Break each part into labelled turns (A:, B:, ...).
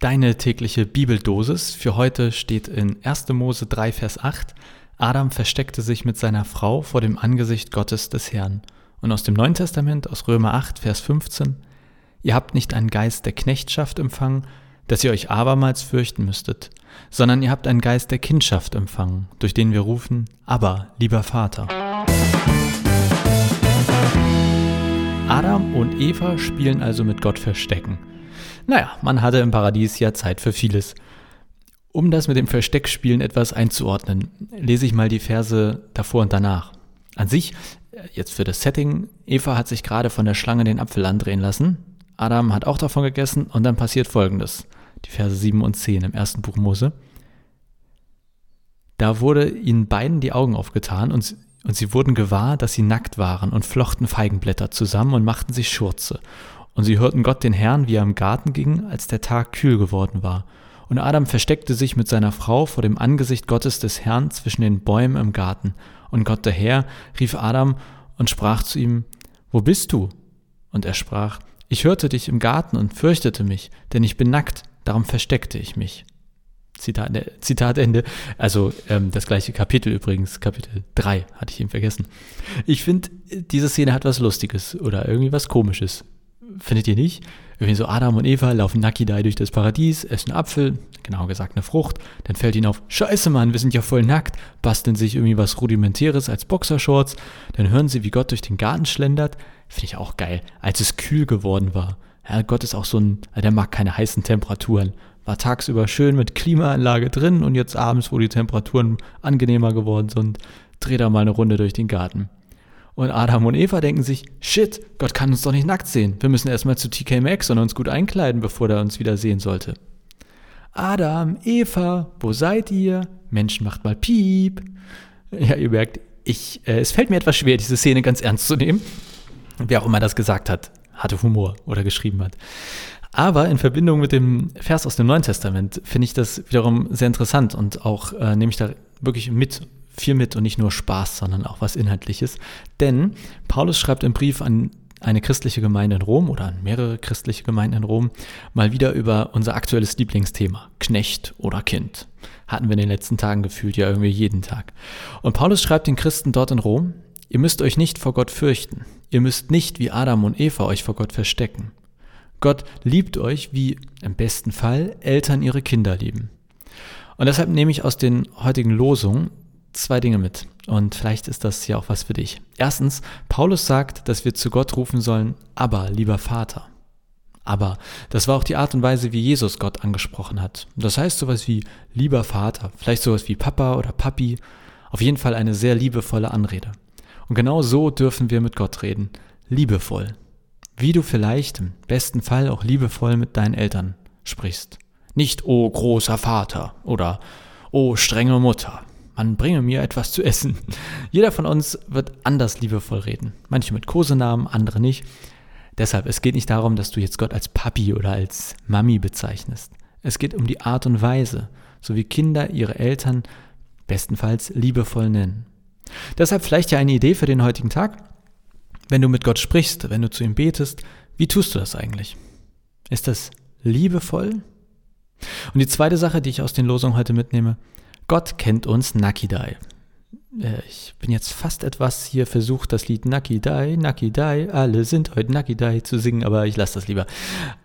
A: Deine tägliche Bibeldosis für heute steht in 1. Mose 3, Vers 8. Adam versteckte sich mit seiner Frau vor dem Angesicht Gottes des Herrn. Und aus dem Neuen Testament, aus Römer 8, Vers 15. Ihr habt nicht einen Geist der Knechtschaft empfangen, dass ihr euch abermals fürchten müsstet, sondern ihr habt einen Geist der Kindschaft empfangen, durch den wir rufen, aber, lieber Vater. Adam und Eva spielen also mit Gott Verstecken. Naja, man hatte im Paradies ja Zeit für vieles. Um das mit dem Versteckspielen etwas einzuordnen, lese ich mal die Verse davor und danach. An sich, jetzt für das Setting, Eva hat sich gerade von der Schlange den Apfel andrehen lassen, Adam hat auch davon gegessen und dann passiert folgendes. Die Verse 7 und 10 im ersten Buch Mose. Da wurde ihnen beiden die Augen aufgetan und, und sie wurden gewahr, dass sie nackt waren und flochten Feigenblätter zusammen und machten sich Schurze. Und sie hörten Gott den Herrn, wie er im Garten ging, als der Tag kühl geworden war. Und Adam versteckte sich mit seiner Frau vor dem Angesicht Gottes des Herrn zwischen den Bäumen im Garten. Und Gott der Herr rief Adam und sprach zu ihm, Wo bist du? Und er sprach, Ich hörte dich im Garten und fürchtete mich, denn ich bin nackt, darum versteckte ich mich. Zitat, Zitat Ende. Also ähm, das gleiche Kapitel übrigens, Kapitel 3, hatte ich eben vergessen. Ich finde, diese Szene hat was Lustiges oder irgendwie was Komisches findet ihr nicht? Irgendwie so Adam und Eva laufen Nakidai durch das Paradies, essen Apfel, genau gesagt eine Frucht, dann fällt ihnen auf, scheiße Mann, wir sind ja voll nackt, basteln sich irgendwie was Rudimentäres als Boxershorts, dann hören sie, wie Gott durch den Garten schlendert, finde ich auch geil, als es kühl geworden war. Ja, Gott ist auch so ein, der mag keine heißen Temperaturen. War tagsüber schön mit Klimaanlage drin und jetzt abends, wo die Temperaturen angenehmer geworden sind, dreht er mal eine Runde durch den Garten. Und Adam und Eva denken sich, shit, Gott kann uns doch nicht nackt sehen. Wir müssen erstmal zu TK Maxx und uns gut einkleiden, bevor er uns wieder sehen sollte. Adam, Eva, wo seid ihr? Menschen macht mal Piep. Ja, ihr merkt, ich, äh, es fällt mir etwas schwer, diese Szene ganz ernst zu nehmen. Wer auch immer das gesagt hat, hatte Humor oder geschrieben hat. Aber in Verbindung mit dem Vers aus dem Neuen Testament finde ich das wiederum sehr interessant und auch äh, nehme ich da wirklich mit viel mit und nicht nur Spaß, sondern auch was Inhaltliches. Denn Paulus schreibt im Brief an eine christliche Gemeinde in Rom oder an mehrere christliche Gemeinden in Rom mal wieder über unser aktuelles Lieblingsthema, Knecht oder Kind. Hatten wir in den letzten Tagen gefühlt ja irgendwie jeden Tag. Und Paulus schreibt den Christen dort in Rom, ihr müsst euch nicht vor Gott fürchten. Ihr müsst nicht wie Adam und Eva euch vor Gott verstecken. Gott liebt euch, wie im besten Fall Eltern ihre Kinder lieben. Und deshalb nehme ich aus den heutigen Losungen zwei Dinge mit. Und vielleicht ist das ja auch was für dich. Erstens, Paulus sagt, dass wir zu Gott rufen sollen, aber lieber Vater. Aber das war auch die Art und Weise, wie Jesus Gott angesprochen hat. Das heißt sowas wie lieber Vater, vielleicht sowas wie Papa oder Papi. Auf jeden Fall eine sehr liebevolle Anrede. Und genau so dürfen wir mit Gott reden. Liebevoll. Wie du vielleicht im besten Fall auch liebevoll mit deinen Eltern sprichst. Nicht, oh großer Vater oder oh strenge Mutter man bringe mir etwas zu essen. Jeder von uns wird anders liebevoll reden. Manche mit Kosenamen, andere nicht. Deshalb, es geht nicht darum, dass du jetzt Gott als Papi oder als Mami bezeichnest. Es geht um die Art und Weise, so wie Kinder ihre Eltern bestenfalls liebevoll nennen. Deshalb vielleicht ja eine Idee für den heutigen Tag. Wenn du mit Gott sprichst, wenn du zu ihm betest, wie tust du das eigentlich? Ist das liebevoll? Und die zweite Sache, die ich aus den Losungen heute mitnehme, Gott kennt uns Nakidai. Äh, ich bin jetzt fast etwas hier versucht, das Lied Nakidai, Nakidai, alle sind heute Nakidai zu singen, aber ich lasse das lieber.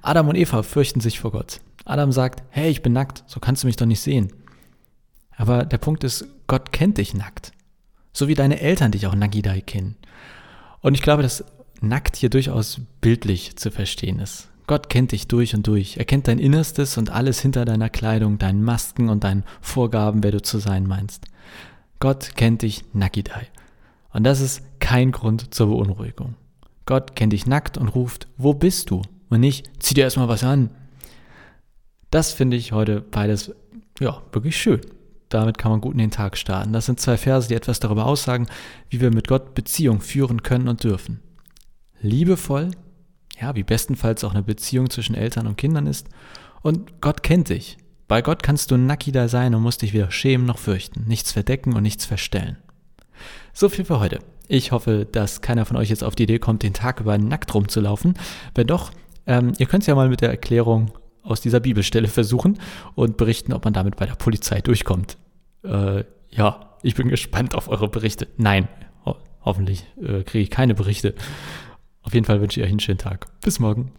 A: Adam und Eva fürchten sich vor Gott. Adam sagt, hey, ich bin nackt, so kannst du mich doch nicht sehen. Aber der Punkt ist, Gott kennt dich nackt. So wie deine Eltern dich auch Nakidai kennen. Und ich glaube, dass nackt hier durchaus bildlich zu verstehen ist. Gott kennt dich durch und durch. Er kennt dein Innerstes und alles hinter deiner Kleidung, deinen Masken und deinen Vorgaben, wer du zu sein meinst. Gott kennt dich Nakidai. Und das ist kein Grund zur Beunruhigung. Gott kennt dich nackt und ruft, wo bist du? Und nicht, zieh dir erstmal was an. Das finde ich heute beides, ja, wirklich schön. Damit kann man gut in den Tag starten. Das sind zwei Verse, die etwas darüber aussagen, wie wir mit Gott Beziehung führen können und dürfen. Liebevoll ja, wie bestenfalls auch eine Beziehung zwischen Eltern und Kindern ist. Und Gott kennt dich. Bei Gott kannst du nackiger sein und musst dich weder schämen noch fürchten, nichts verdecken und nichts verstellen. So viel für heute. Ich hoffe, dass keiner von euch jetzt auf die Idee kommt, den Tag über nackt rumzulaufen. Wenn doch, ähm, ihr könnt es ja mal mit der Erklärung aus dieser Bibelstelle versuchen und berichten, ob man damit bei der Polizei durchkommt. Äh, ja, ich bin gespannt auf eure Berichte. Nein, ho hoffentlich äh, kriege ich keine Berichte. Auf jeden Fall wünsche ich euch einen schönen Tag. Bis morgen.